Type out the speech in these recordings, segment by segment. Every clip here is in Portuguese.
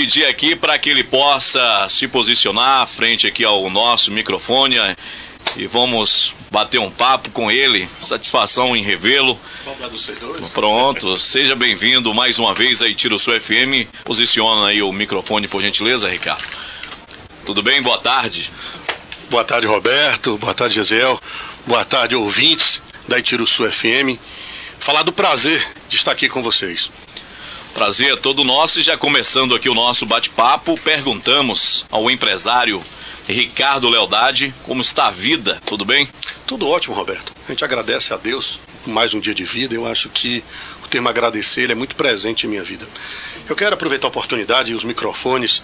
pedir aqui para que ele possa se posicionar frente aqui ao nosso microfone e vamos bater um papo com ele. Satisfação em revê-lo. Pronto, seja bem-vindo mais uma vez aí, Tiro Sul FM. Posiciona aí o microfone, por gentileza, Ricardo. Tudo bem? Boa tarde. Boa tarde, Roberto. Boa tarde, Gesiel. Boa tarde, ouvintes da Itiruçu FM. Falar do prazer de estar aqui com vocês. Prazer é todo nosso e já começando aqui o nosso bate-papo, perguntamos ao empresário Ricardo Lealdade como está a vida, tudo bem? Tudo ótimo, Roberto. A gente agradece a Deus por mais um dia de vida. Eu acho que o termo agradecer ele é muito presente em minha vida. Eu quero aproveitar a oportunidade e os microfones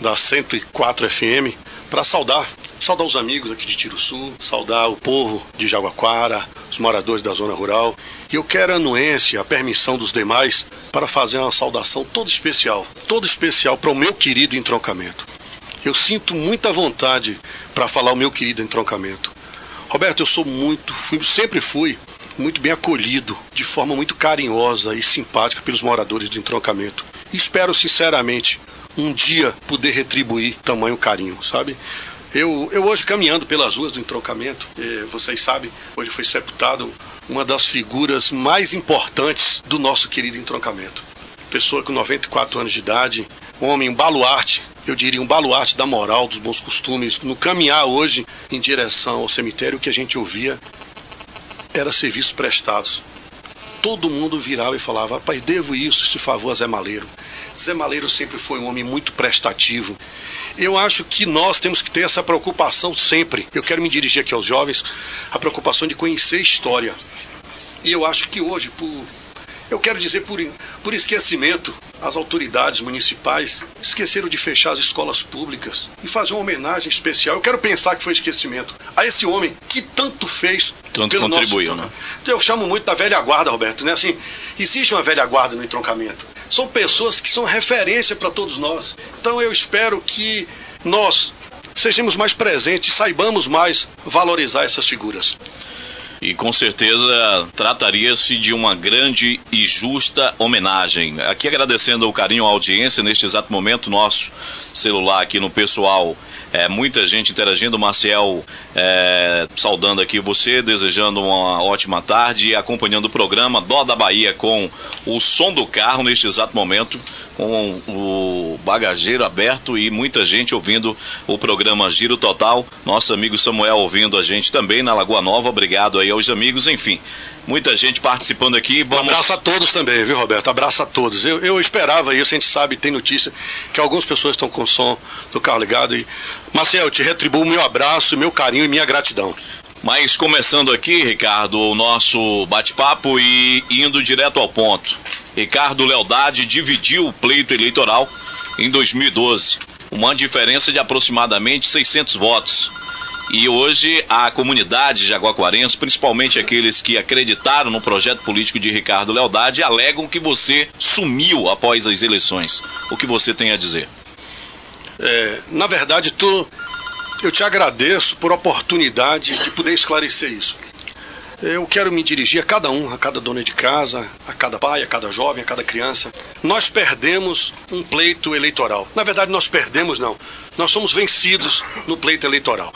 da 104 FM para saudar, saudar os amigos aqui de Tiro Sul, saudar o povo de Jaguaquara, os moradores da zona rural. E eu quero a anuência, a permissão dos demais para fazer uma saudação toda especial, toda especial para o meu querido entroncamento. Eu sinto muita vontade para falar o meu querido entroncamento. Roberto, eu sou muito, fui, sempre fui muito bem acolhido, de forma muito carinhosa e simpática pelos moradores do entroncamento. E espero sinceramente um dia poder retribuir tamanho carinho, sabe? Eu, eu hoje caminhando pelas ruas do entroncamento, eh, vocês sabem, hoje foi sepultado uma das figuras mais importantes do nosso querido entroncamento. Pessoa com 94 anos de idade, homem, um baluarte, eu diria um baluarte da moral, dos bons costumes. No caminhar hoje em direção ao cemitério, o que a gente ouvia era serviços prestados. Todo mundo virava e falava, rapaz, devo isso, esse favor a Zé Maleiro. Zé Maleiro sempre foi um homem muito prestativo. Eu acho que nós temos que ter essa preocupação sempre. Eu quero me dirigir aqui aos jovens, a preocupação de conhecer história. E eu acho que hoje, por, eu quero dizer por, por esquecimento, as autoridades municipais esqueceram de fechar as escolas públicas e fazer uma homenagem especial. Eu quero pensar que foi esquecimento a esse homem que tanto fez tanto contribuiu, nosso... né? Eu chamo muito da velha guarda, Roberto, né? Assim, existe uma velha guarda no entroncamento. São pessoas que são referência para todos nós. Então eu espero que nós sejamos mais presentes, saibamos mais valorizar essas figuras e com certeza trataria-se de uma grande e justa homenagem. Aqui agradecendo o carinho, a audiência neste exato momento, nosso celular aqui no pessoal. É, muita gente interagindo, Marcel é, saudando aqui você, desejando uma ótima tarde e acompanhando o programa Dó da Bahia com o som do carro neste exato momento com o bagageiro aberto e muita gente ouvindo o programa Giro Total. Nosso amigo Samuel ouvindo a gente também na Lagoa Nova. Obrigado aí aos amigos. Enfim, muita gente participando aqui. Vamos... Um abraço a todos também, viu, Roberto? Abraço a todos. Eu, eu esperava isso, a gente sabe, tem notícia que algumas pessoas estão com o som do carro ligado. E, Marcel, eu te retribuo meu abraço, meu carinho e minha gratidão. Mas começando aqui, Ricardo, o nosso bate-papo e indo direto ao ponto. Ricardo Lealdade dividiu o pleito eleitoral em 2012, uma diferença de aproximadamente 600 votos. E hoje a comunidade jaguaquarense, principalmente aqueles que acreditaram no projeto político de Ricardo Lealdade, alegam que você sumiu após as eleições. O que você tem a dizer? É, na verdade, tu, eu te agradeço por oportunidade de poder esclarecer isso. Eu quero me dirigir a cada um, a cada dona de casa, a cada pai, a cada jovem, a cada criança. Nós perdemos um pleito eleitoral. Na verdade, nós perdemos, não. Nós somos vencidos no pleito eleitoral.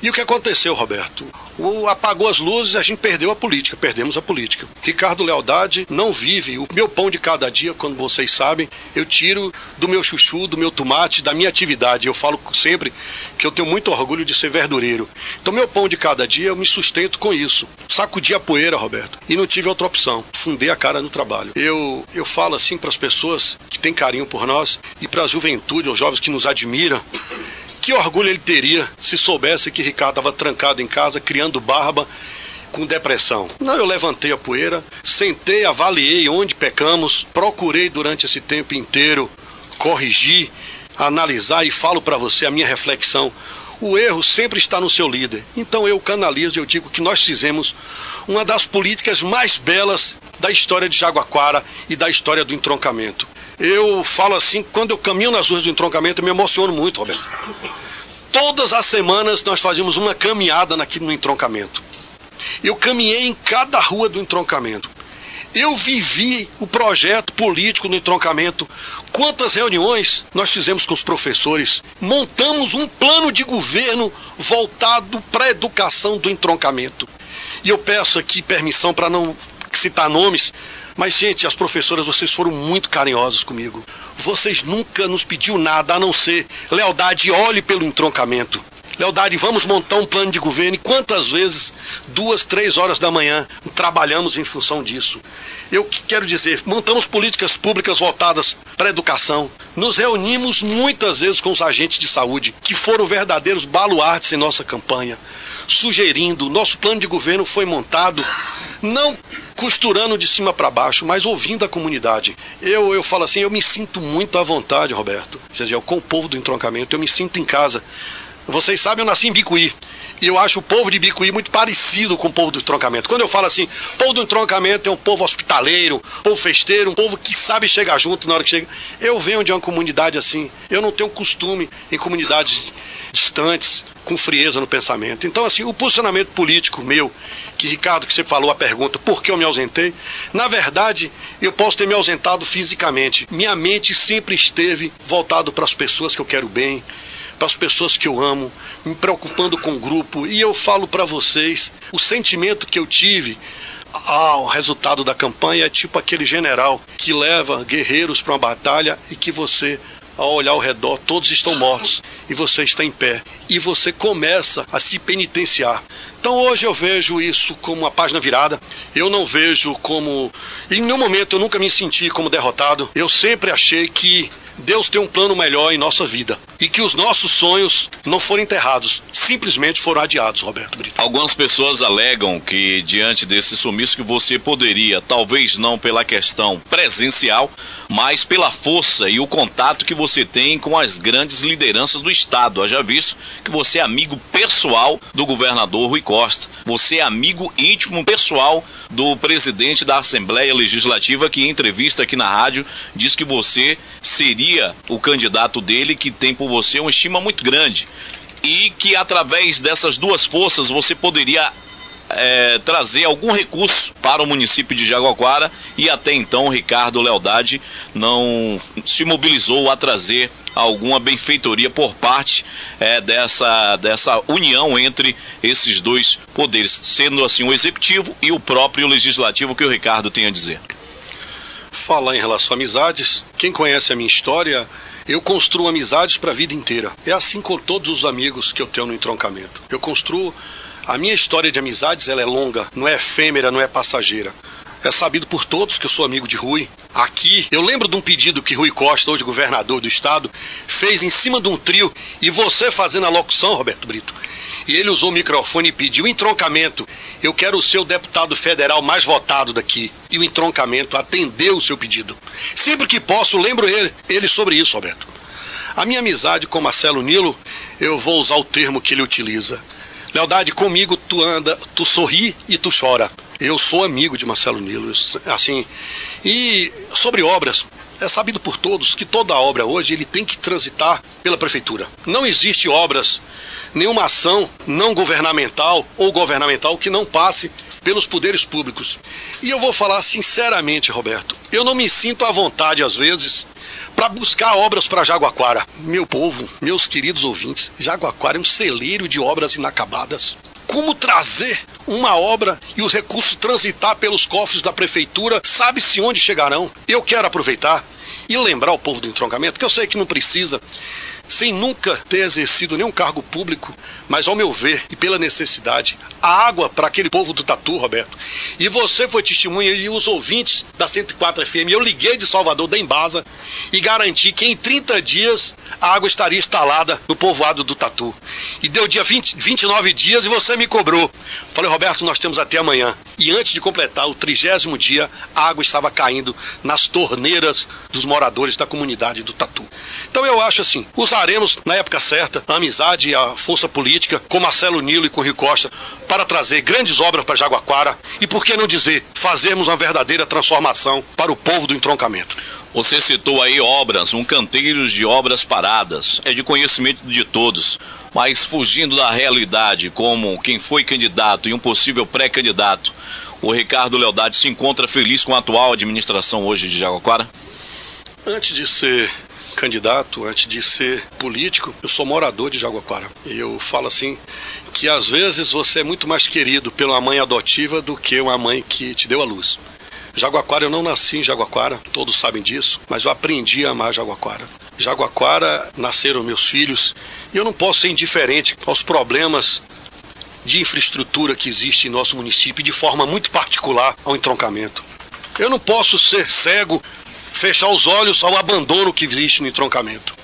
E o que aconteceu, Roberto? O, apagou as luzes, a gente perdeu a política, perdemos a política. Ricardo Lealdade não vive o meu pão de cada dia, quando vocês sabem, eu tiro do meu chuchu, do meu tomate, da minha atividade. Eu falo sempre que eu tenho muito orgulho de ser verdureiro. Então, meu pão de cada dia, eu me sustento com isso. Sacudi a poeira, Roberto, e não tive outra opção. Fundei a cara no trabalho. Eu, eu falo assim para as pessoas que têm carinho por nós e para a juventude, aos jovens que nos admiram, que orgulho ele teria se soubesse que Ricardo estava trancado em casa, criando barba, com depressão. Não, eu levantei a poeira, sentei, avaliei onde pecamos, procurei durante esse tempo inteiro corrigir, analisar e falo para você a minha reflexão. O erro sempre está no seu líder. Então eu canalizo eu digo que nós fizemos uma das políticas mais belas da história de Jaguaquara e da história do entroncamento. Eu falo assim, quando eu caminho nas ruas do entroncamento, eu me emociono muito, Roberto. Todas as semanas nós fazíamos uma caminhada aqui no entroncamento. Eu caminhei em cada rua do entroncamento. Eu vivi o projeto político no entroncamento. Quantas reuniões nós fizemos com os professores? Montamos um plano de governo voltado para a educação do entroncamento. E eu peço aqui permissão para não citar nomes, mas, gente, as professoras, vocês foram muito carinhosas comigo. Vocês nunca nos pediu nada a não ser lealdade, olhe pelo entroncamento. Lealdade, vamos montar um plano de governo. E quantas vezes, duas, três horas da manhã, trabalhamos em função disso? Eu quero dizer, montamos políticas públicas voltadas para a educação. Nos reunimos muitas vezes com os agentes de saúde, que foram verdadeiros baluartes em nossa campanha, sugerindo. Nosso plano de governo foi montado não costurando de cima para baixo, mas ouvindo a comunidade. Eu, eu falo assim, eu me sinto muito à vontade, Roberto, com o povo do entroncamento, eu me sinto em casa. Vocês sabem, eu nasci em Bicuí. E eu acho o povo de Bicuí muito parecido com o povo do entroncamento. Quando eu falo assim, povo do entroncamento é um povo hospitaleiro, povo festeiro, um povo que sabe chegar junto na hora que chega. Eu venho de uma comunidade assim. Eu não tenho costume em comunidades distantes, com frieza no pensamento. Então, assim, o posicionamento político meu, que Ricardo, que você falou a pergunta, por que eu me ausentei? Na verdade, eu posso ter me ausentado fisicamente. Minha mente sempre esteve voltado para as pessoas que eu quero bem, para as pessoas que eu amo, me preocupando com o grupo. E eu falo para vocês, o sentimento que eu tive ao resultado da campanha é tipo aquele general que leva guerreiros para uma batalha e que você ao olhar ao redor, todos estão mortos e você está em pé. E você começa a se penitenciar. Então hoje eu vejo isso como uma página virada. Eu não vejo como. Em nenhum momento eu nunca me senti como derrotado. Eu sempre achei que Deus tem um plano melhor em nossa vida e que os nossos sonhos não foram enterrados, simplesmente foram adiados, Roberto Brito. Algumas pessoas alegam que diante desse sumiço que você poderia, talvez não pela questão presencial, mas pela força e o contato que você tem com as grandes lideranças do estado. Haja visto que você é amigo pessoal do governador Rui Costa. Você é amigo íntimo pessoal do presidente da Assembleia Legislativa que em entrevista aqui na rádio diz que você seria o candidato dele que tem por você uma estima muito grande e que através dessas duas forças você poderia é, trazer algum recurso para o município de Jaguaquara e até então o Ricardo Lealdade não se mobilizou a trazer alguma benfeitoria por parte é, dessa, dessa união entre esses dois poderes, sendo assim o executivo e o próprio legislativo que o Ricardo tem a dizer. Falar em relação a amizades, quem conhece a minha história eu construo amizades para a vida inteira. É assim com todos os amigos que eu tenho no entroncamento. Eu construo. A minha história de amizades ela é longa, não é efêmera, não é passageira. É sabido por todos que eu sou amigo de Rui. Aqui, eu lembro de um pedido que Rui Costa, hoje governador do estado, fez em cima de um trio e você fazendo a locução, Roberto Brito. E ele usou o microfone e pediu entroncamento. Eu quero o seu deputado federal mais votado daqui. E o entroncamento atendeu o seu pedido. Sempre que posso, lembro ele, ele sobre isso, Roberto. A minha amizade com Marcelo Nilo, eu vou usar o termo que ele utiliza. Lealdade, comigo tu anda, tu sorri e tu chora. Eu sou amigo de Marcelo Nilo, assim. E sobre obras, é sabido por todos que toda obra hoje ele tem que transitar pela prefeitura. Não existe obras nenhuma ação não governamental ou governamental que não passe pelos poderes públicos. E eu vou falar sinceramente, Roberto, eu não me sinto à vontade às vezes para buscar obras para Jaguaquara. Meu povo, meus queridos ouvintes, Jaguaquara é um celeiro de obras inacabadas. Como trazer uma obra e os recursos transitar pelos cofres da prefeitura, sabe-se onde chegarão? Eu quero aproveitar e lembrar o povo do entroncamento, que eu sei que não precisa sem nunca ter exercido nenhum cargo público, mas ao meu ver e pela necessidade, a água para aquele povo do Tatu, Roberto. E você foi testemunha e os ouvintes da 104 FM, eu liguei de Salvador da Embasa e garanti que em 30 dias a água estaria instalada no povoado do Tatu. E deu dia 20, 29 dias e você me cobrou. Falei, Roberto, nós temos até amanhã. E antes de completar o trigésimo dia, a água estava caindo nas torneiras dos moradores da comunidade do Tatu. Então eu acho assim, usaremos na época certa a amizade e a força política com Marcelo Nilo e com Rio Costa para trazer grandes obras para Jaguaquara e por que não dizer, fazermos uma verdadeira transformação para o povo do entroncamento. Você citou aí obras, um canteiro de obras paradas, é de conhecimento de todos, mas fugindo da realidade, como quem foi candidato e um possível pré-candidato, o Ricardo Lealdade se encontra feliz com a atual administração hoje de Jaguaquara? Antes de ser candidato, antes de ser político, eu sou morador de Jaguaquara. E eu falo assim que às vezes você é muito mais querido pela mãe adotiva do que uma mãe que te deu a luz. Jaguaquara, eu não nasci em Jaguaquara, todos sabem disso, mas eu aprendi a amar Jaguaquara. Jaguaquara nasceram meus filhos e eu não posso ser indiferente aos problemas de infraestrutura que existe em nosso município, de forma muito particular ao entroncamento. Eu não posso ser cego, fechar os olhos ao abandono que existe no entroncamento.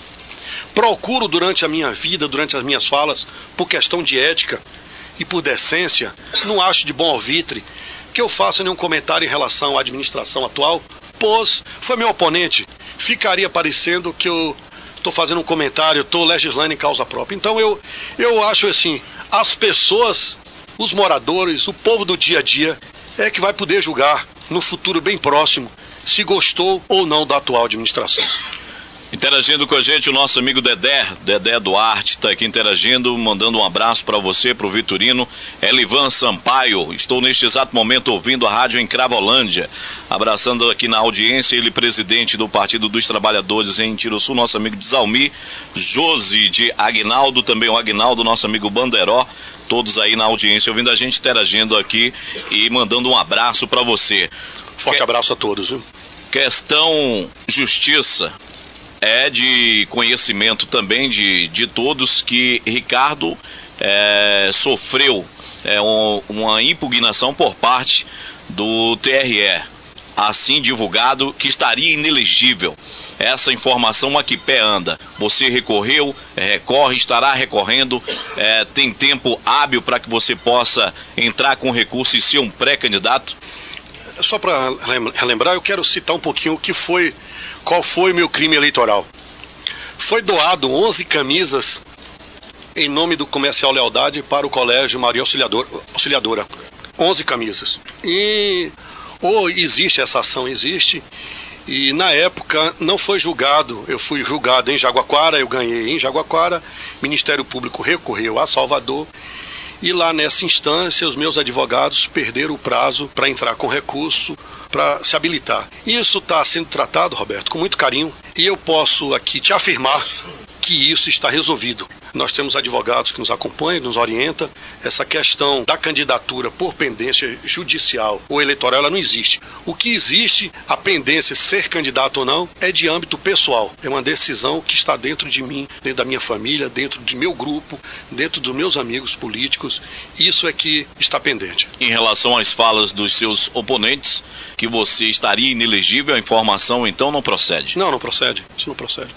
Procuro durante a minha vida, durante as minhas falas, por questão de ética e por decência, não acho de bom alvitre que eu faça nenhum comentário em relação à administração atual, pois foi meu oponente. Ficaria parecendo que eu estou fazendo um comentário, estou legislando em causa própria. Então eu, eu acho assim, as pessoas, os moradores, o povo do dia a dia é que vai poder julgar no futuro bem próximo se gostou ou não da atual administração. Interagindo com a gente o nosso amigo Dedé, Dedé Duarte, está aqui interagindo, mandando um abraço para você, para o Vitorino. Elivan Sampaio, estou neste exato momento ouvindo a rádio em Cravolândia. Abraçando aqui na audiência, ele, presidente do Partido dos Trabalhadores em Tiroçu, nosso amigo Desalmi, Josi de Agnaldo, também o Agnaldo, nosso amigo Banderó, todos aí na audiência, ouvindo a gente interagindo aqui e mandando um abraço para você. Forte que... abraço a todos. Viu? Questão justiça é de conhecimento também de, de todos que Ricardo é, sofreu é, um, uma impugnação por parte do TRE, assim divulgado que estaria inelegível. Essa informação a que pé anda. Você recorreu, é, recorre, estará recorrendo, é, tem tempo hábil para que você possa entrar com recurso e ser um pré-candidato? Só para relembrar, eu quero citar um pouquinho o que foi qual foi meu crime eleitoral? Foi doado 11 camisas em nome do Comercial Lealdade para o Colégio Maria Auxiliador, Auxiliadora. 11 camisas. E ou existe essa ação, existe. E na época não foi julgado. Eu fui julgado em Jaguaquara, eu ganhei em Jaguaquara. Ministério Público recorreu a Salvador e lá nessa instância, os meus advogados perderam o prazo para entrar com recurso para se habilitar. Isso está sendo tratado, Roberto, com muito carinho, e eu posso aqui te afirmar que isso está resolvido. Nós temos advogados que nos acompanham, nos orientam. Essa questão da candidatura por pendência judicial ou eleitoral, ela não existe. O que existe, a pendência ser candidato ou não, é de âmbito pessoal. É uma decisão que está dentro de mim, dentro da minha família, dentro de meu grupo, dentro dos meus amigos políticos. Isso é que está pendente. Em relação às falas dos seus oponentes, que você estaria inelegível, a informação então não procede? Não, não procede. Isso não procede.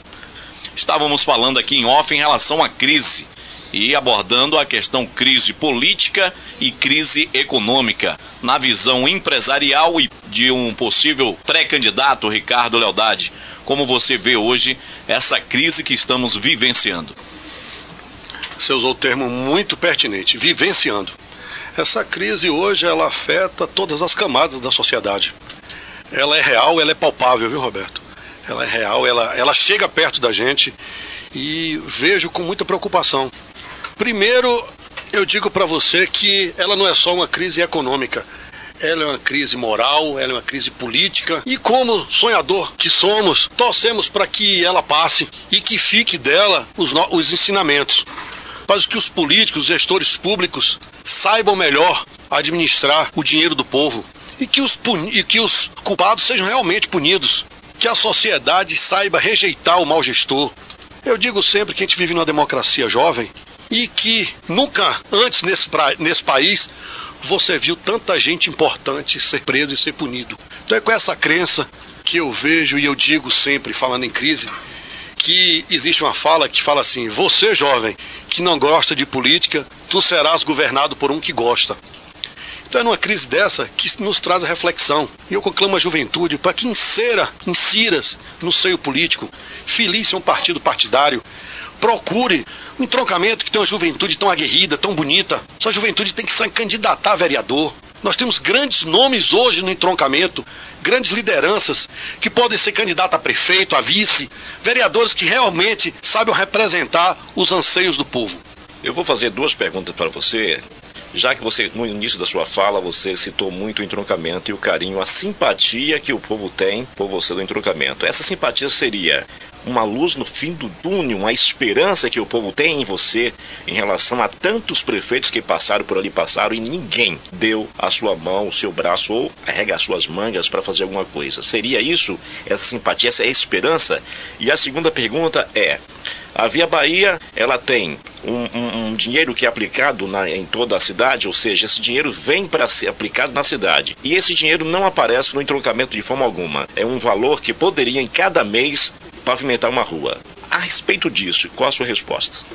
Estávamos falando aqui em off em relação à crise e abordando a questão crise política e crise econômica, na visão empresarial e de um possível pré-candidato Ricardo Lealdade. Como você vê hoje essa crise que estamos vivenciando? Você usou o termo muito pertinente, vivenciando. Essa crise hoje ela afeta todas as camadas da sociedade. Ela é real, ela é palpável, viu, Roberto? Ela é real, ela, ela chega perto da gente e vejo com muita preocupação. Primeiro, eu digo para você que ela não é só uma crise econômica, ela é uma crise moral, ela é uma crise política e como sonhador que somos, torcemos para que ela passe e que fique dela os, os ensinamentos. Mas que os políticos, os gestores públicos saibam melhor administrar o dinheiro do povo e que os, e que os culpados sejam realmente punidos que a sociedade saiba rejeitar o mau gestor. Eu digo sempre que a gente vive numa democracia jovem e que nunca antes nesse, pra, nesse país você viu tanta gente importante ser preso e ser punido. Então é com essa crença que eu vejo e eu digo sempre, falando em crise, que existe uma fala que fala assim: você jovem que não gosta de política, tu serás governado por um que gosta. Então é numa crise dessa que nos traz a reflexão. E eu conclamo a juventude para que insira, insiras no seio político, feliz um partido partidário, procure um entroncamento que tem uma juventude tão aguerrida, tão bonita. Sua juventude tem que se candidatar a vereador. Nós temos grandes nomes hoje no entroncamento, grandes lideranças que podem ser candidatos a prefeito, a vice, vereadores que realmente sabem representar os anseios do povo. Eu vou fazer duas perguntas para você, Já que você, no início da sua fala, você citou muito o entroncamento e o carinho, a simpatia que o povo tem por você do entroncamento. Essa simpatia seria uma luz no fim do túnel, uma esperança que o povo tem em você em relação a tantos prefeitos que passaram por ali, passaram e ninguém deu a sua mão, o seu braço ou arrega as suas mangas para fazer alguma coisa. Seria isso, essa simpatia, essa esperança? E a segunda pergunta é: a Via Bahia, ela tem um, um, um dinheiro que é aplicado na, em toda a cidade, ou seja, esse dinheiro vem para ser aplicado na cidade. E esse dinheiro não aparece no entroncamento de forma alguma. É um valor que poderia em cada mês pavimentar uma rua. A respeito disso, qual a sua resposta?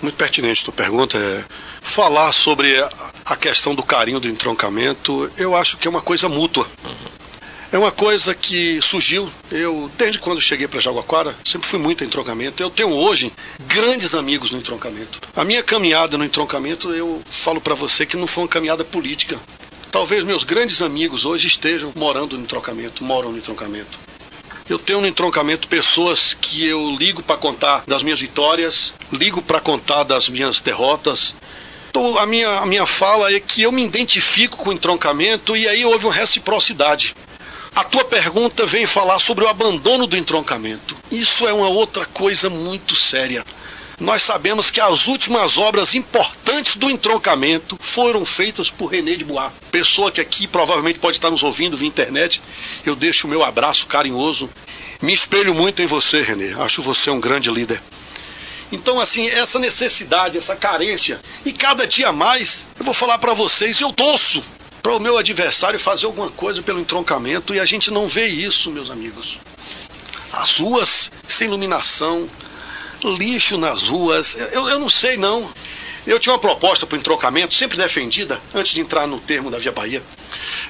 Muito pertinente tua pergunta. É falar sobre a questão do carinho do entroncamento, eu acho que é uma coisa mútua. Uhum. É uma coisa que surgiu, eu, desde quando cheguei para Jaguaquara, sempre fui muito em entroncamento. Eu tenho hoje grandes amigos no entroncamento. A minha caminhada no entroncamento, eu falo para você que não foi uma caminhada política. Talvez meus grandes amigos hoje estejam morando no entroncamento, moram no entroncamento. Eu tenho no entroncamento pessoas que eu ligo para contar das minhas vitórias, ligo para contar das minhas derrotas, então, a minha, a minha fala é que eu me identifico com o entroncamento e aí houve uma reciprocidade. A tua pergunta vem falar sobre o abandono do entroncamento. Isso é uma outra coisa muito séria. Nós sabemos que as últimas obras importantes do entroncamento foram feitas por René de Bois. Pessoa que aqui provavelmente pode estar nos ouvindo via internet. Eu deixo o meu abraço carinhoso. Me espelho muito em você, René. Acho você um grande líder. Então, assim, essa necessidade, essa carência, e cada dia mais, eu vou falar para vocês, eu torço para o meu adversário fazer alguma coisa pelo entroncamento e a gente não vê isso, meus amigos. As ruas sem iluminação, lixo nas ruas, eu, eu não sei não. Eu tinha uma proposta para o entroncamento, sempre defendida, antes de entrar no termo da Via Bahia.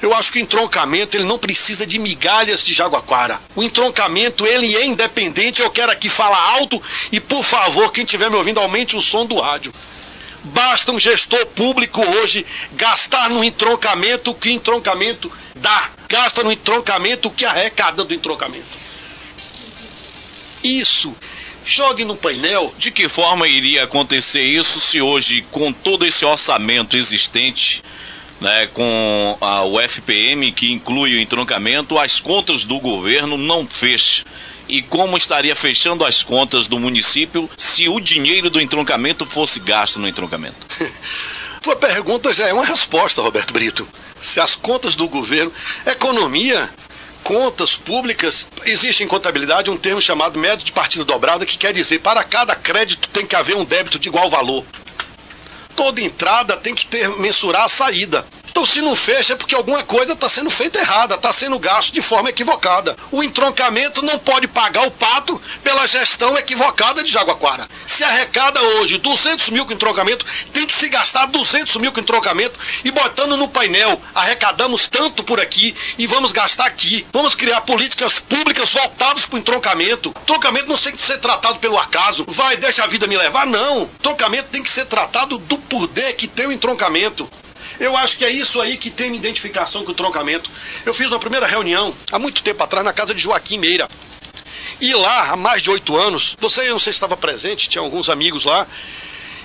Eu acho que o entroncamento ele não precisa de migalhas de Jaguaquara. O entroncamento ele é independente. Eu quero aqui falar alto e por favor, quem estiver me ouvindo, aumente o som do rádio. Basta um gestor público hoje gastar no entroncamento o que entroncamento dá. Gasta no entroncamento o que arrecada do entroncamento. Isso jogue no painel. De que forma iria acontecer isso se hoje, com todo esse orçamento existente, né, com a, o FPM, que inclui o entroncamento, as contas do governo não fecham? E como estaria fechando as contas do município se o dinheiro do entroncamento fosse gasto no entroncamento? Tua pergunta já é uma resposta, Roberto Brito. Se as contas do governo, economia, contas públicas, existe em contabilidade um termo chamado método de partida dobrada, que quer dizer para cada crédito tem que haver um débito de igual valor. Toda entrada tem que ter mensurar a saída. Então, se não fecha, é porque alguma coisa está sendo feita errada, está sendo gasto de forma equivocada. O entroncamento não pode pagar o pato pela gestão equivocada de Jaguaquara. Se arrecada hoje 200 mil com entroncamento, tem que se gastar 200 mil com entroncamento e botando no painel, arrecadamos tanto por aqui e vamos gastar aqui. Vamos criar políticas públicas voltadas para o entroncamento. Entroncamento não tem que ser tratado pelo acaso. Vai, deixa a vida me levar. Não. Entroncamento tem que ser tratado do poder que tem o entroncamento. Eu acho que é isso aí que tem identificação com o troncamento. Eu fiz uma primeira reunião há muito tempo atrás na casa de Joaquim Meira. E lá, há mais de oito anos, você, eu não sei se estava presente, tinha alguns amigos lá,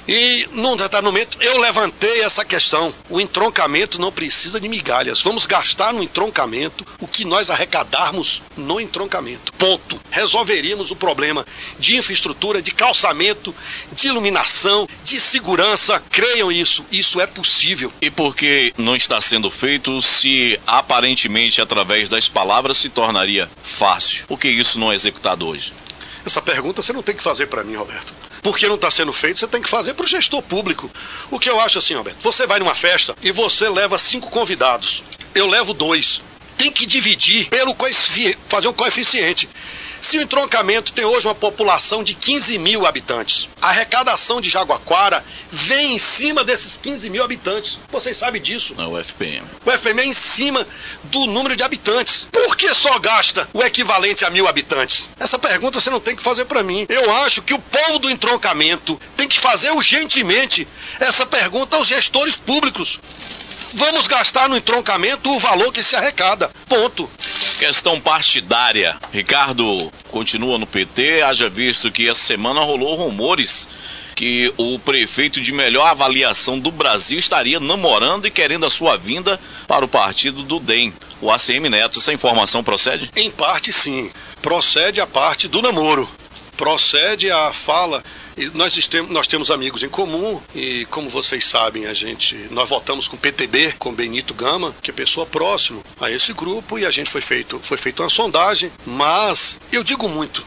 e num determinado momento eu levantei essa questão. O entroncamento não precisa de migalhas. Vamos gastar no entroncamento o que nós arrecadarmos no entroncamento. Ponto. Resolveríamos o problema de infraestrutura, de calçamento, de iluminação, de segurança. Creiam isso. Isso é possível. E por que não está sendo feito se aparentemente através das palavras se tornaria fácil? Por que isso não é executado hoje? Essa pergunta você não tem que fazer para mim, Roberto porque não está sendo feito, você tem que fazer para o gestor público. O que eu acho assim, Roberto, você vai numa festa e você leva cinco convidados. Eu levo dois. Tem que dividir pelo fazer um coeficiente. Se o entroncamento tem hoje uma população de 15 mil habitantes, a arrecadação de Jaguaquara vem em cima desses 15 mil habitantes. Vocês sabem disso. É o FPM. O FPM é em cima do número de habitantes. Por que só gasta o equivalente a mil habitantes? Essa pergunta você não tem que fazer para mim. Eu acho que o povo do entroncamento tem que fazer urgentemente essa pergunta aos gestores públicos. Vamos gastar no entroncamento o valor que se arrecada. Ponto. Questão partidária. Ricardo continua no PT, haja visto que essa semana rolou rumores que o prefeito de melhor avaliação do Brasil estaria namorando e querendo a sua vinda para o partido do DEM. O ACM Neto, essa informação procede? Em parte, sim. Procede a parte do namoro. Procede a fala e nós, temos, nós temos amigos em comum e, como vocês sabem, a gente nós votamos com o PTB, com Benito Gama, que é pessoa próxima a esse grupo, e a gente foi feito, foi feito uma sondagem, mas eu digo muito,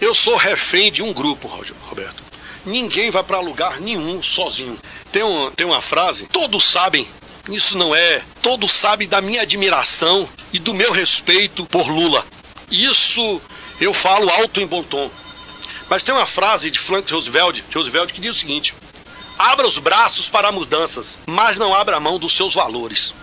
eu sou refém de um grupo, Roberto. Ninguém vai para lugar nenhum sozinho. Tem, um, tem uma frase, todos sabem isso não é. Todos sabem da minha admiração e do meu respeito por Lula. Isso eu falo alto em bom tom. Mas tem uma frase de Franklin Roosevelt, Roosevelt que diz o seguinte: Abra os braços para mudanças, mas não abra a mão dos seus valores.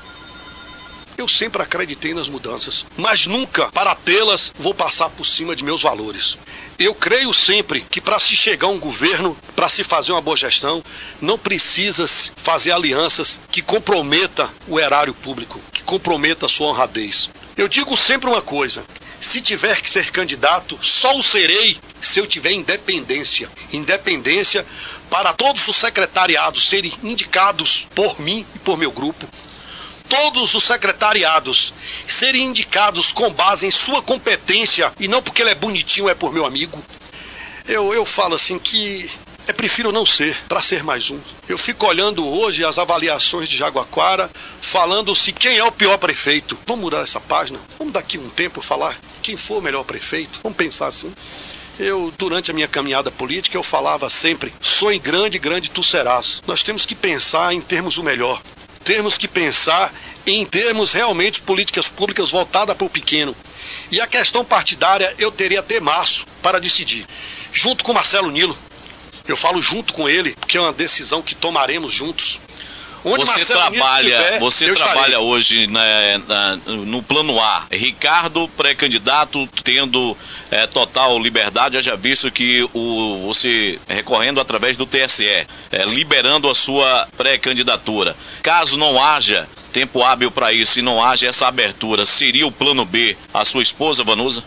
Eu sempre acreditei nas mudanças, mas nunca, para tê-las, vou passar por cima de meus valores. Eu creio sempre que para se chegar a um governo, para se fazer uma boa gestão, não precisa fazer alianças que comprometa o erário público, que comprometa a sua honradez. Eu digo sempre uma coisa: se tiver que ser candidato, só o serei se eu tiver independência. Independência para todos os secretariados serem indicados por mim e por meu grupo. Todos os secretariados serem indicados com base em sua competência e não porque ele é bonitinho, é por meu amigo. Eu, eu falo assim que é prefiro não ser, para ser mais um. Eu fico olhando hoje as avaliações de Jaguaquara, falando se quem é o pior prefeito. Vamos mudar essa página? Vamos daqui um tempo falar quem for o melhor prefeito? Vamos pensar assim. Eu, durante a minha caminhada política, eu falava sempre: sonhe grande, grande tu serás. Nós temos que pensar em termos o melhor. Temos que pensar em termos realmente políticas públicas voltadas para o pequeno. E a questão partidária eu teria até março para decidir. Junto com Marcelo Nilo, eu falo junto com ele, porque é uma decisão que tomaremos juntos. Onde você Marcelo trabalha, tiver, você trabalha hoje na, na, no plano A. Ricardo, pré-candidato, tendo é, total liberdade, já visto que o, você recorrendo através do TSE, é, liberando a sua pré-candidatura. Caso não haja tempo hábil para isso e não haja essa abertura, seria o plano B a sua esposa, Vanusa?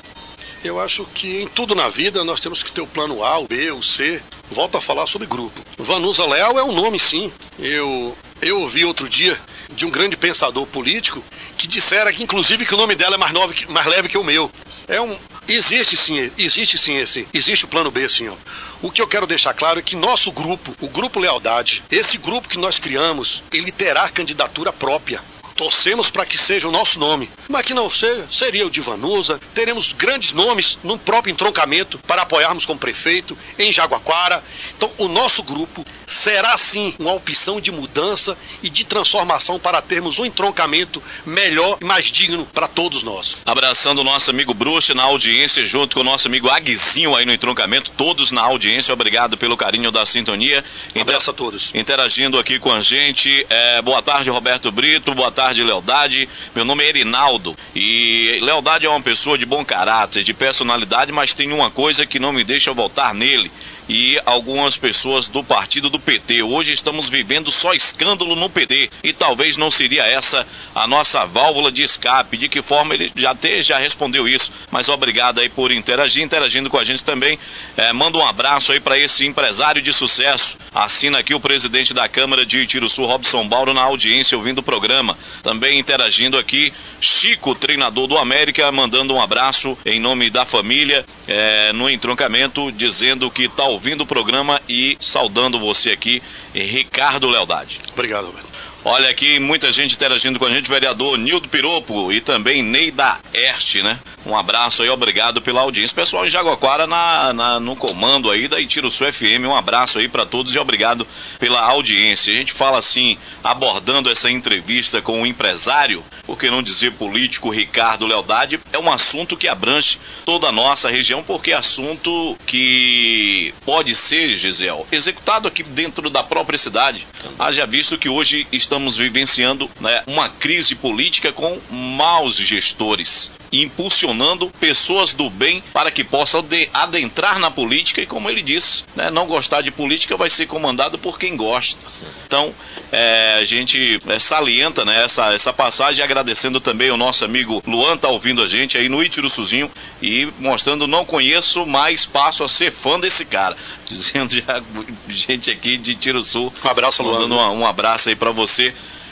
Eu acho que em tudo na vida nós temos que ter o plano A, o B, o C. Volto a falar sobre grupo. Vanusa Leal é um nome, sim. Eu, eu ouvi outro dia de um grande pensador político que dissera que, inclusive, que o nome dela é mais, novo, mais leve que o meu. É um, existe sim, existe sim esse, existe o plano B. Ó. O que eu quero deixar claro é que nosso grupo, o grupo Lealdade, esse grupo que nós criamos, ele terá candidatura própria. Torcemos para que seja o nosso nome, mas que não seja, seria o de Vanusa. Teremos grandes nomes no próprio entroncamento para apoiarmos como prefeito em Jaguaquara. Então, o nosso grupo será sim uma opção de mudança e de transformação para termos um entroncamento melhor e mais digno para todos nós. Abraçando o nosso amigo Bruxa na audiência, junto com o nosso amigo Aguizinho aí no entroncamento, todos na audiência. Obrigado pelo carinho da sintonia. Um abraço a todos. Interagindo aqui com a gente. É, boa tarde, Roberto Brito. Boa tarde tarde, Lealdade. Meu nome é Erinaldo e Lealdade é uma pessoa de bom caráter, de personalidade, mas tem uma coisa que não me deixa voltar nele e algumas pessoas do partido do PT. Hoje estamos vivendo só escândalo no PT e talvez não seria essa a nossa válvula de escape. De que forma ele já até já respondeu isso, mas obrigado aí por interagir, interagindo com a gente também. É, manda um abraço aí para esse empresário de sucesso. Assina aqui o presidente da Câmara de Sul, Robson Bauro, na audiência ouvindo o programa. Também interagindo aqui, Chico, treinador do América, mandando um abraço em nome da família é, no entroncamento, dizendo que tal ouvindo o programa e saudando você aqui, Ricardo Lealdade. Obrigado, Roberto. Olha aqui, muita gente interagindo com a gente, vereador Nildo Piropo e também Neida Erte, né? Um abraço aí, obrigado pela audiência. Pessoal em Jaguaquara na, na, no comando aí da Itiruçu FM, um abraço aí para todos e obrigado pela audiência. A gente fala assim, abordando essa entrevista com o empresário, por que não dizer político Ricardo Lealdade, é um assunto que abrange toda a nossa região, porque é assunto que pode ser, Gisel, executado aqui dentro da própria cidade. Haja visto que hoje estamos vivenciando né, uma crise política com maus gestores, impulsionando pessoas do bem para que possam adentrar na política e, como ele disse, né, não gostar de política vai ser comandado por quem gosta. Então, é, a gente é, salienta né, essa, essa passagem, agradecendo também o nosso amigo Luan, tá ouvindo a gente aí no Itiruçuzinho e mostrando não conheço, mas passo a ser fã desse cara. Dizendo já gente aqui de Tiro Sul. Um abraço, Luan. Um, um abraço aí para você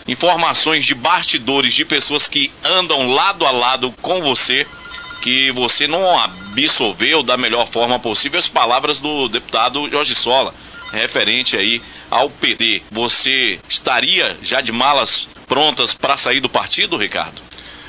informações de bastidores de pessoas que andam lado a lado com você, que você não absorveu da melhor forma possível as palavras do deputado Jorge Sola, referente aí ao PD. Você estaria já de malas prontas para sair do partido, Ricardo?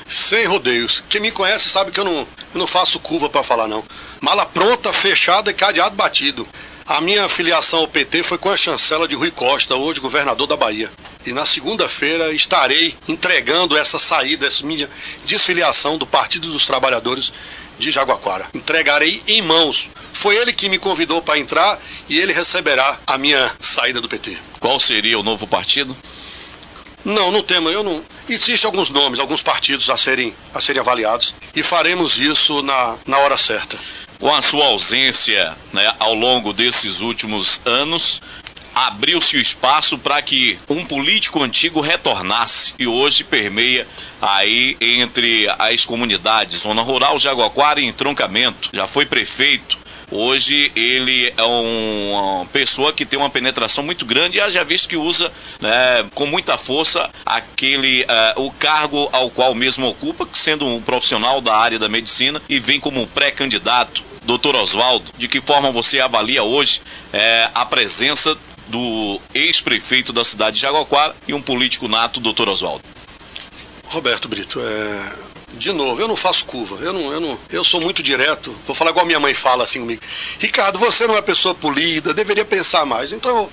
Sem rodeios. Quem me conhece sabe que eu não, eu não faço curva para falar, não. Mala pronta, fechada e cadeado batido. A minha filiação ao PT foi com a chancela de Rui Costa, hoje governador da Bahia. E na segunda-feira estarei entregando essa saída, essa minha desfiliação do Partido dos Trabalhadores de Jaguaquara. Entregarei em mãos. Foi ele que me convidou para entrar e ele receberá a minha saída do PT. Qual seria o novo partido? Não, não temos. Eu não. Existem alguns nomes, alguns partidos a serem, a serem avaliados e faremos isso na, na hora certa. Com a sua ausência né, ao longo desses últimos anos, abriu-se o espaço para que um político antigo retornasse e hoje permeia aí entre as comunidades Zona Rural, Jaguaquara e Entroncamento. Já foi prefeito, Hoje ele é um, uma pessoa que tem uma penetração muito grande e haja visto que usa né, com muita força aquele uh, o cargo ao qual mesmo ocupa, sendo um profissional da área da medicina e vem como pré-candidato. Doutor Oswaldo, de que forma você avalia hoje é, a presença do ex-prefeito da cidade de Jaguaquara e um político nato, doutor Oswaldo? Roberto Brito, é, de novo, eu não faço curva. Eu não, eu não, eu sou muito direto. Vou falar igual minha mãe fala assim comigo. Ricardo, você não é pessoa polida, deveria pensar mais. Então,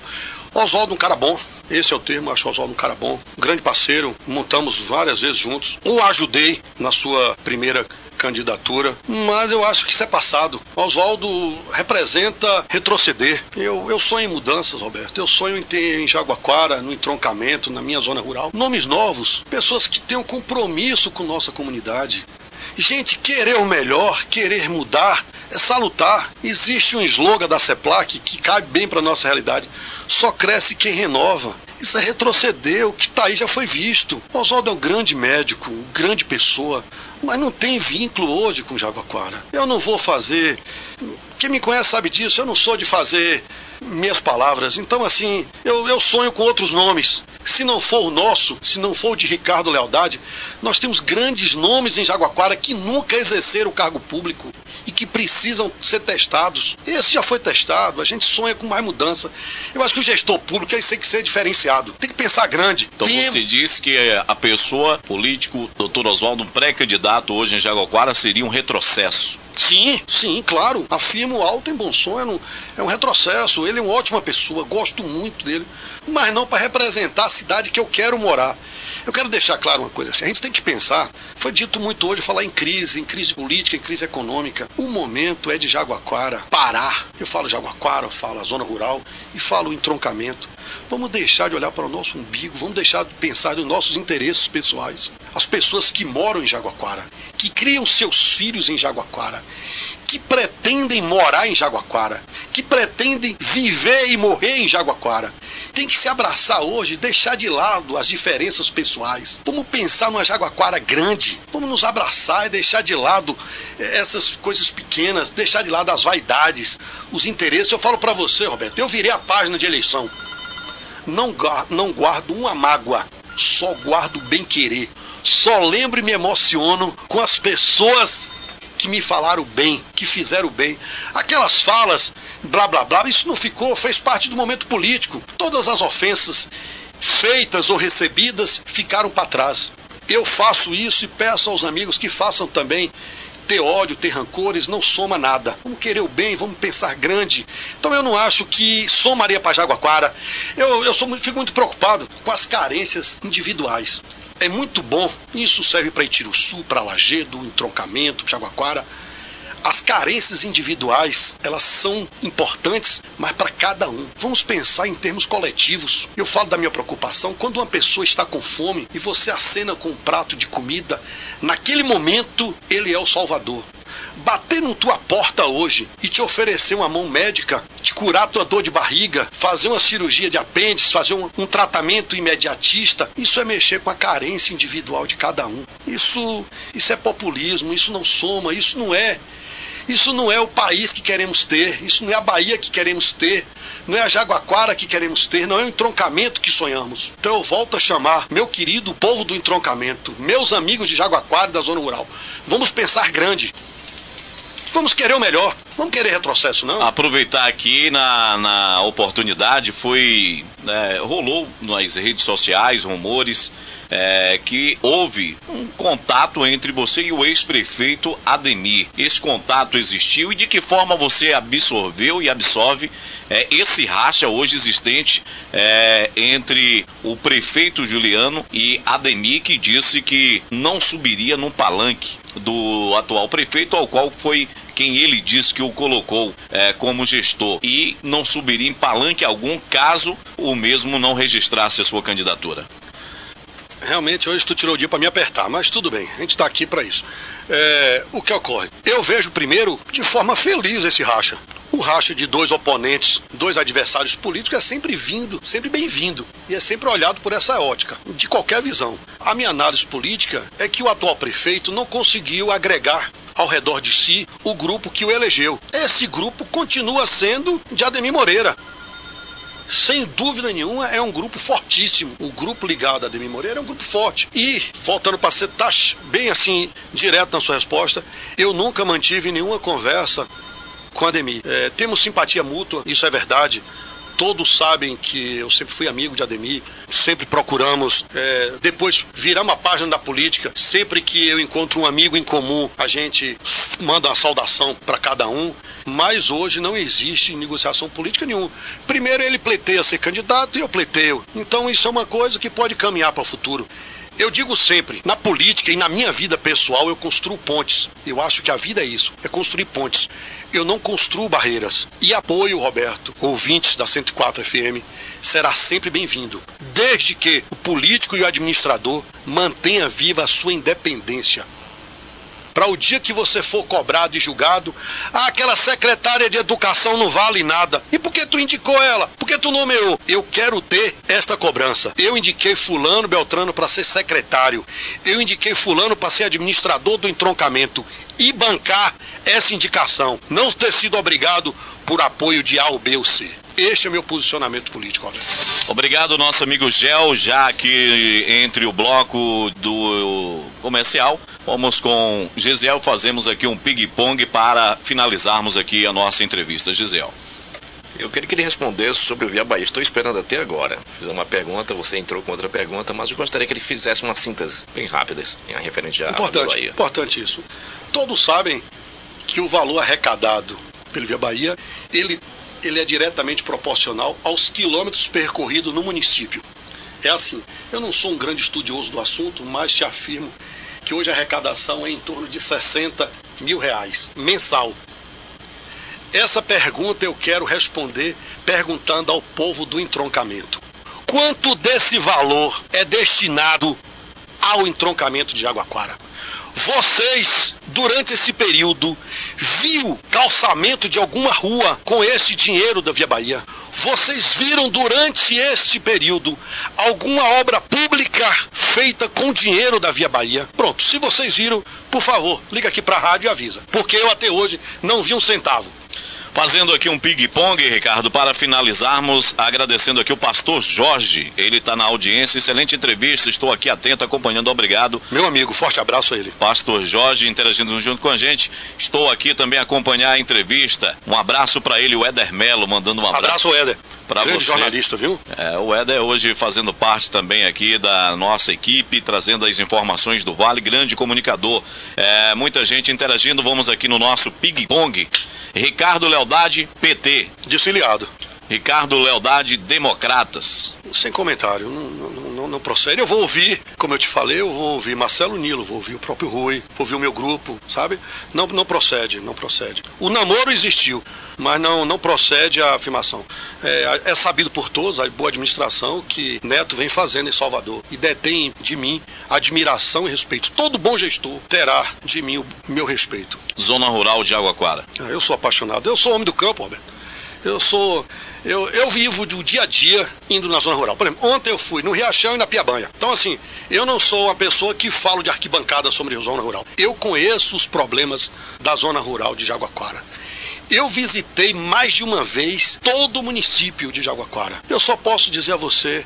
Oswaldo é um cara bom. Esse é o termo, acho o Oswaldo um cara bom, um grande parceiro, montamos várias vezes juntos. O ajudei na sua primeira candidatura, mas eu acho que isso é passado. Oswaldo representa retroceder. Eu, eu sonho em mudanças, Roberto. Eu sonho em ter em Jaguaquara, no entroncamento, na minha zona rural, nomes novos, pessoas que tenham compromisso com nossa comunidade. Gente, querer o melhor, querer mudar, é salutar. Existe um slogan da CEPLAC que cabe bem para nossa realidade. Só cresce quem renova. Isso é retroceder, o que está aí já foi visto. Oswaldo é um grande médico, uma grande pessoa, mas não tem vínculo hoje com Jaguaquara. Eu não vou fazer. Quem me conhece sabe disso, eu não sou de fazer minhas palavras. Então, assim, eu, eu sonho com outros nomes. Se não for o nosso, se não for o de Ricardo Lealdade, nós temos grandes nomes em Jaguaquara que nunca exerceram o cargo público e que precisam ser testados. Esse já foi testado, a gente sonha com mais mudança. Eu acho que o gestor público é tem que ser diferenciado, tem que pensar grande. Então tem... você disse que a pessoa, político, doutor Oswaldo, pré-candidato hoje em Jaguaquara seria um retrocesso. Sim, sim, claro. Afirmo alto em bom som, é um, é um retrocesso. Ele é uma ótima pessoa, gosto muito dele, mas não para representar cidade que eu quero morar. Eu quero deixar claro uma coisa assim, a gente tem que pensar, foi dito muito hoje falar em crise, em crise política, em crise econômica. O momento é de Jaguaquara parar. Eu falo Jaguaquara, eu falo a zona rural e falo entroncamento. Vamos deixar de olhar para o nosso umbigo, vamos deixar de pensar nos nossos interesses pessoais. As pessoas que moram em Jaguaquara, que criam seus filhos em Jaguaquara, que pretendem morar em Jaguaquara, que pretendem viver e morrer em Jaguaquara. Tem que se abraçar hoje, deixar de lado as diferenças pessoais. Vamos pensar numa Jaguaquara grande. Vamos nos abraçar e deixar de lado eh, essas coisas pequenas, deixar de lado as vaidades, os interesses. Eu falo para você, Roberto, eu virei a página de eleição não, não guardo uma mágoa, só guardo bem querer. Só lembro e me emociono com as pessoas que me falaram bem, que fizeram bem. Aquelas falas, blá blá blá, isso não ficou, fez parte do momento político. Todas as ofensas feitas ou recebidas ficaram para trás. Eu faço isso e peço aos amigos que façam também ter ódio, ter rancores, não soma nada. Vamos querer o bem, vamos pensar grande. Então eu não acho que somaria para Jaguaquara. Eu, eu sou, fico muito preocupado com as carências individuais. É muito bom, isso serve para Itiruçu, para Lagedo, Entroncamento, Jaguaquara. As carências individuais, elas são importantes, mas para cada um. Vamos pensar em termos coletivos. Eu falo da minha preocupação quando uma pessoa está com fome e você acena com um prato de comida, naquele momento ele é o salvador bater na tua porta hoje e te oferecer uma mão médica, te curar tua dor de barriga, fazer uma cirurgia de apêndice, fazer um, um, tratamento imediatista, isso é mexer com a carência individual de cada um. Isso, isso é populismo, isso não soma, isso não é. Isso não é o país que queremos ter, isso não é a Bahia que queremos ter, não é a Jaguaquara que queremos ter, não é o entroncamento que sonhamos. Então eu volto a chamar meu querido povo do entroncamento, meus amigos de Jaguaquara e da zona rural. Vamos pensar grande. Vamos querer o melhor, vamos querer retrocesso, não. Aproveitar aqui na, na oportunidade, foi. É, rolou nas redes sociais rumores é, que houve um contato entre você e o ex-prefeito Ademir. Esse contato existiu e de que forma você absorveu e absorve é, esse racha hoje existente é, entre o prefeito Juliano e Ademir, que disse que não subiria no palanque do atual prefeito, ao qual foi quem ele disse que o colocou é, como gestor e não subiria em palanque algum caso o mesmo não registrasse a sua candidatura. Realmente hoje tu tirou o dia para me apertar, mas tudo bem, a gente está aqui para isso. É, o que ocorre? Eu vejo primeiro de forma feliz esse racha. O racha de dois oponentes, dois adversários políticos é sempre vindo, sempre bem-vindo e é sempre olhado por essa ótica, de qualquer visão. A minha análise política é que o atual prefeito não conseguiu agregar ao redor de si o grupo que o elegeu. Esse grupo continua sendo de Ademir Moreira. Sem dúvida nenhuma, é um grupo fortíssimo. O grupo ligado a Ademir Moreira é um grupo forte. E, voltando para ser tá bem assim, direto na sua resposta, eu nunca mantive nenhuma conversa com Ademir. É, temos simpatia mútua, isso é verdade. Todos sabem que eu sempre fui amigo de Ademir, sempre procuramos. É, depois viramos a página da política. Sempre que eu encontro um amigo em comum, a gente manda uma saudação para cada um. Mas hoje não existe negociação política nenhuma. Primeiro ele pleiteia ser candidato e eu pleiteio. Então isso é uma coisa que pode caminhar para o futuro. Eu digo sempre, na política e na minha vida pessoal, eu construo pontes. Eu acho que a vida é isso, é construir pontes. Eu não construo barreiras. E apoio, Roberto, ouvintes da 104 FM, será sempre bem-vindo, desde que o político e o administrador mantenha viva a sua independência para o dia que você for cobrado e julgado, ah, aquela secretária de educação não vale nada. E por que tu indicou ela? Por que tu nomeou? Eu quero ter esta cobrança. Eu indiquei fulano Beltrano para ser secretário. Eu indiquei fulano para ser administrador do entroncamento e bancar essa indicação, não ter sido obrigado por apoio de A ou B ou C. Este é meu posicionamento político, Roberto. Obrigado, nosso amigo Gel, já que entre o bloco do comercial, vamos com Gisel, fazemos aqui um ping-pong para finalizarmos aqui a nossa entrevista. Gisel. Eu queria que ele respondesse sobre o Via Bahia. Estou esperando até agora. Fiz uma pergunta, você entrou com outra pergunta, mas eu gostaria que ele fizesse uma síntese bem rápida, em referente à importante, Bahia. Importante isso. Todos sabem que o valor arrecadado pelo Via Bahia, ele ele é diretamente proporcional aos quilômetros percorridos no município. É assim, eu não sou um grande estudioso do assunto, mas te afirmo que hoje a arrecadação é em torno de 60 mil reais mensal. Essa pergunta eu quero responder perguntando ao povo do entroncamento. Quanto desse valor é destinado ao entroncamento de Jaguaquara? Vocês, durante esse período, viu calçamento de alguma rua com esse dinheiro da Via Bahia? Vocês viram durante esse período alguma obra pública feita com dinheiro da Via Bahia? Pronto, se vocês viram, por favor, liga aqui para a rádio e avisa, porque eu até hoje não vi um centavo. Fazendo aqui um ping-pong, Ricardo, para finalizarmos, agradecendo aqui o pastor Jorge. Ele está na audiência, excelente entrevista, estou aqui atento, acompanhando, obrigado. Meu amigo, forte abraço a ele. Pastor Jorge interagindo junto com a gente. Estou aqui também a acompanhar a entrevista. Um abraço para ele, o Éder Melo, mandando um abraço. Abraço, Éder. Para você. jornalista, viu? É, o Éder hoje fazendo parte também aqui da nossa equipe, trazendo as informações do Vale, grande comunicador. É, muita gente interagindo, vamos aqui no nosso ping-pong. Ricardo Lealdade, PT. Desfiliado. Ricardo Lealdade, Democratas. Sem comentário, não, não, não não, procede. Eu vou ouvir, como eu te falei, eu vou ouvir Marcelo Nilo, vou ouvir o próprio Rui, vou ouvir o meu grupo, sabe? Não, não procede, não procede. O namoro existiu, mas não, não procede a afirmação. É, é sabido por todos, a boa administração, que Neto vem fazendo em Salvador e detém de mim admiração e respeito. Todo bom gestor terá de mim o meu respeito. Zona Rural de Água Ah, eu sou apaixonado, eu sou homem do campo, Roberto. Eu sou. Eu, eu vivo do dia a dia indo na zona rural. Por exemplo, ontem eu fui no Riachão e na Piabanha. Então, assim, eu não sou uma pessoa que falo de arquibancada sobre a zona rural. Eu conheço os problemas da zona rural de Jaguaquara. Eu visitei mais de uma vez todo o município de Jaguaquara. Eu só posso dizer a você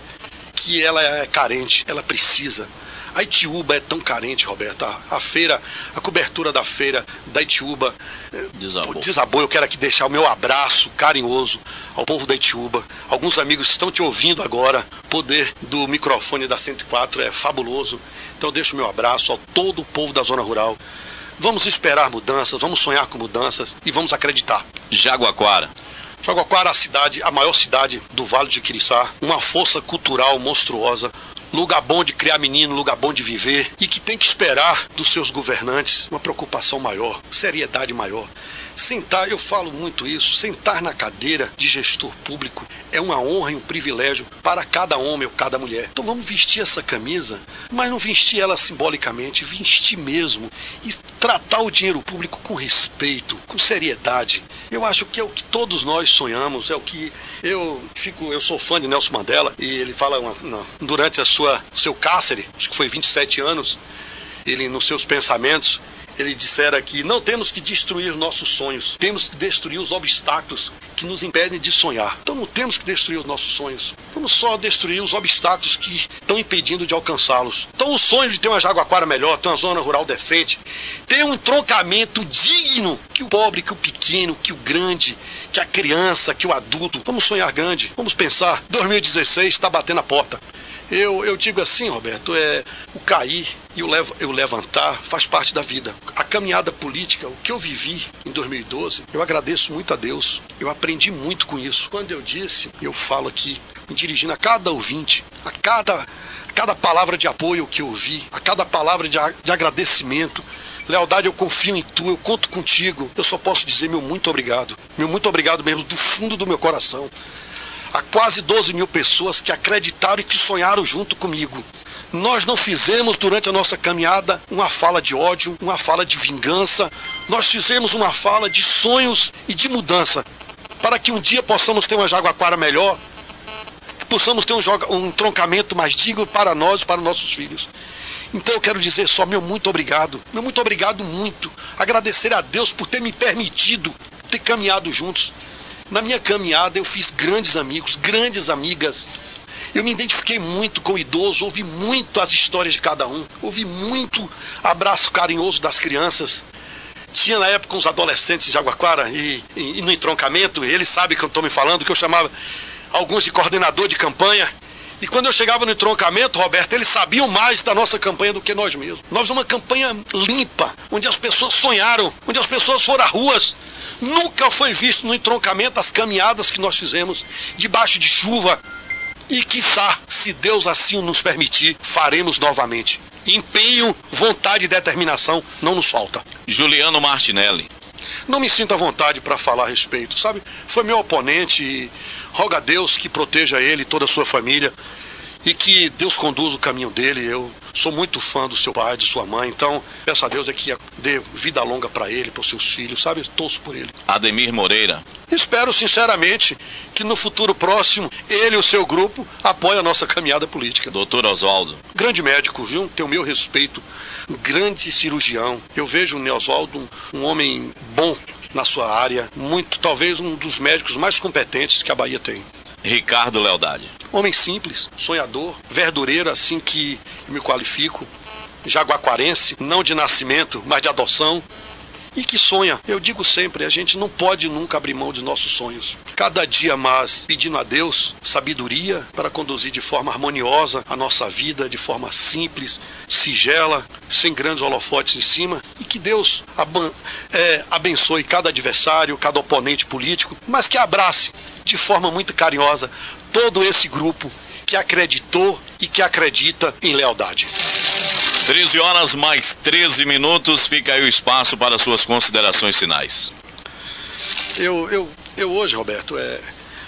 que ela é carente, ela precisa. A Itiúba é tão carente, Roberto. A, a feira, a cobertura da feira da Itiúba eh, Desabou. desabou. Eu quero aqui deixar o meu abraço carinhoso ao povo da Itiúba. Alguns amigos estão te ouvindo agora. O poder do microfone da 104 é fabuloso. Então deixo o meu abraço a todo o povo da zona rural. Vamos esperar mudanças, vamos sonhar com mudanças e vamos acreditar. Jaguaquara. Jaguaquara é a cidade, a maior cidade do Vale de Quiriçá, uma força cultural monstruosa, lugar bom de criar menino, lugar bom de viver e que tem que esperar dos seus governantes uma preocupação maior, seriedade maior. Sentar, eu falo muito isso, sentar na cadeira de gestor público é uma honra e um privilégio para cada homem ou cada mulher. Então vamos vestir essa camisa, mas não vestir ela simbolicamente, vestir mesmo e tratar o dinheiro público com respeito, com seriedade. Eu acho que é o que todos nós sonhamos, é o que eu fico, eu sou fã de Nelson Mandela e ele fala uma, uma, durante a sua seu cárcere, acho que foi 27 anos, ele nos seus pensamentos ele dissera que não temos que destruir nossos sonhos, temos que destruir os obstáculos que nos impedem de sonhar. Então não temos que destruir os nossos sonhos, vamos só destruir os obstáculos que estão impedindo de alcançá-los. Então o sonho de ter uma Jaguaquara melhor, ter uma zona rural decente, ter um entroncamento digno que o pobre, que o pequeno, que o grande, que a criança, que o adulto. Vamos sonhar grande, vamos pensar. 2016 está batendo a porta. Eu, eu digo assim, Roberto, é o cair e o, lev o levantar faz parte da vida. A caminhada política, o que eu vivi em 2012, eu agradeço muito a Deus. Eu aprendi muito com isso. Quando eu disse, eu falo aqui, me dirigindo a cada ouvinte, a cada, a cada palavra de apoio que eu ouvi, a cada palavra de, de agradecimento, Lealdade, eu confio em tu, eu conto contigo. Eu só posso dizer meu muito obrigado. Meu muito obrigado mesmo, do fundo do meu coração a quase 12 mil pessoas que acreditaram e que sonharam junto comigo. Nós não fizemos durante a nossa caminhada uma fala de ódio, uma fala de vingança. Nós fizemos uma fala de sonhos e de mudança. Para que um dia possamos ter uma Jaguaquara melhor, que possamos ter um, um entroncamento mais digno para nós e para nossos filhos. Então eu quero dizer só meu muito obrigado. Meu muito obrigado muito. Agradecer a Deus por ter me permitido ter caminhado juntos. Na minha caminhada eu fiz grandes amigos, grandes amigas. Eu me identifiquei muito com o idoso, ouvi muito as histórias de cada um, ouvi muito abraço carinhoso das crianças. Tinha na época uns adolescentes de Aguaquara e, e, e no entroncamento, eles sabem que eu estou me falando, que eu chamava alguns de coordenador de campanha. E quando eu chegava no entroncamento, Roberto, eles sabiam mais da nossa campanha do que nós mesmos. Nós uma campanha limpa, onde as pessoas sonharam, onde as pessoas foram às ruas, Nunca foi visto no entroncamento as caminhadas que nós fizemos debaixo de chuva. E quiçá, se Deus assim nos permitir, faremos novamente. Empenho, vontade e determinação não nos falta. Juliano Martinelli. Não me sinto à vontade para falar a respeito, sabe? Foi meu oponente e roga a Deus que proteja ele e toda a sua família e que Deus conduza o caminho dele. Eu sou muito fã do seu pai, de sua mãe, então peço a Deus é que dê vida longa para ele, para os seus filhos, sabe? Torço por ele. Ademir Moreira. Espero sinceramente que no futuro próximo ele e o seu grupo apoiem a nossa caminhada política. Doutor Oswaldo. Grande médico, viu? Tem o meu respeito. Grande cirurgião. Eu vejo o Oswaldo um, um homem bom na sua área, muito, talvez um dos médicos mais competentes que a Bahia tem. Ricardo Lealdade. Homem simples, sonhador, verdureiro, assim que me qualifico, jaguaquarense, não de nascimento, mas de adoção, e que sonha. Eu digo sempre, a gente não pode nunca abrir mão de nossos sonhos. Cada dia mais pedindo a Deus sabedoria para conduzir de forma harmoniosa a nossa vida, de forma simples, sigela, sem grandes holofotes em cima, e que Deus é, abençoe cada adversário, cada oponente político, mas que abrace de forma muito carinhosa todo esse grupo que acreditou e que acredita em lealdade. 13 horas mais 13 minutos, fica aí o espaço para suas considerações finais. Eu, eu, eu hoje, Roberto, é,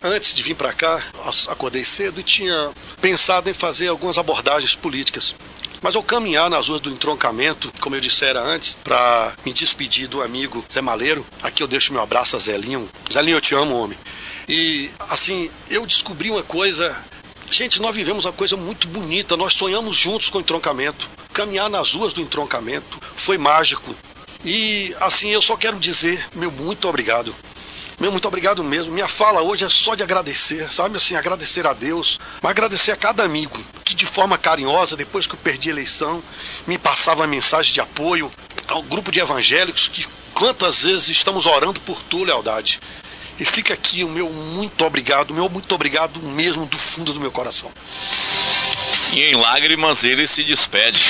antes de vir para cá, acordei cedo e tinha pensado em fazer algumas abordagens políticas. Mas ao caminhar nas ruas do entroncamento, como eu dissera antes, para me despedir do amigo Zé Maleiro, aqui eu deixo meu abraço a Zelinho. Zelinho, eu te amo, homem. E assim, eu descobri uma coisa. Gente, nós vivemos uma coisa muito bonita, nós sonhamos juntos com o entroncamento. Caminhar nas ruas do entroncamento foi mágico. E assim, eu só quero dizer meu muito obrigado. Meu muito obrigado mesmo. Minha fala hoje é só de agradecer, sabe? Assim, agradecer a Deus, mas agradecer a cada amigo que de forma carinhosa, depois que eu perdi a eleição, me passava mensagem de apoio ao grupo de evangélicos que quantas vezes estamos orando por tu, lealdade. E fica aqui o meu muito obrigado, meu muito obrigado mesmo do fundo do meu coração. E em lágrimas ele se despede.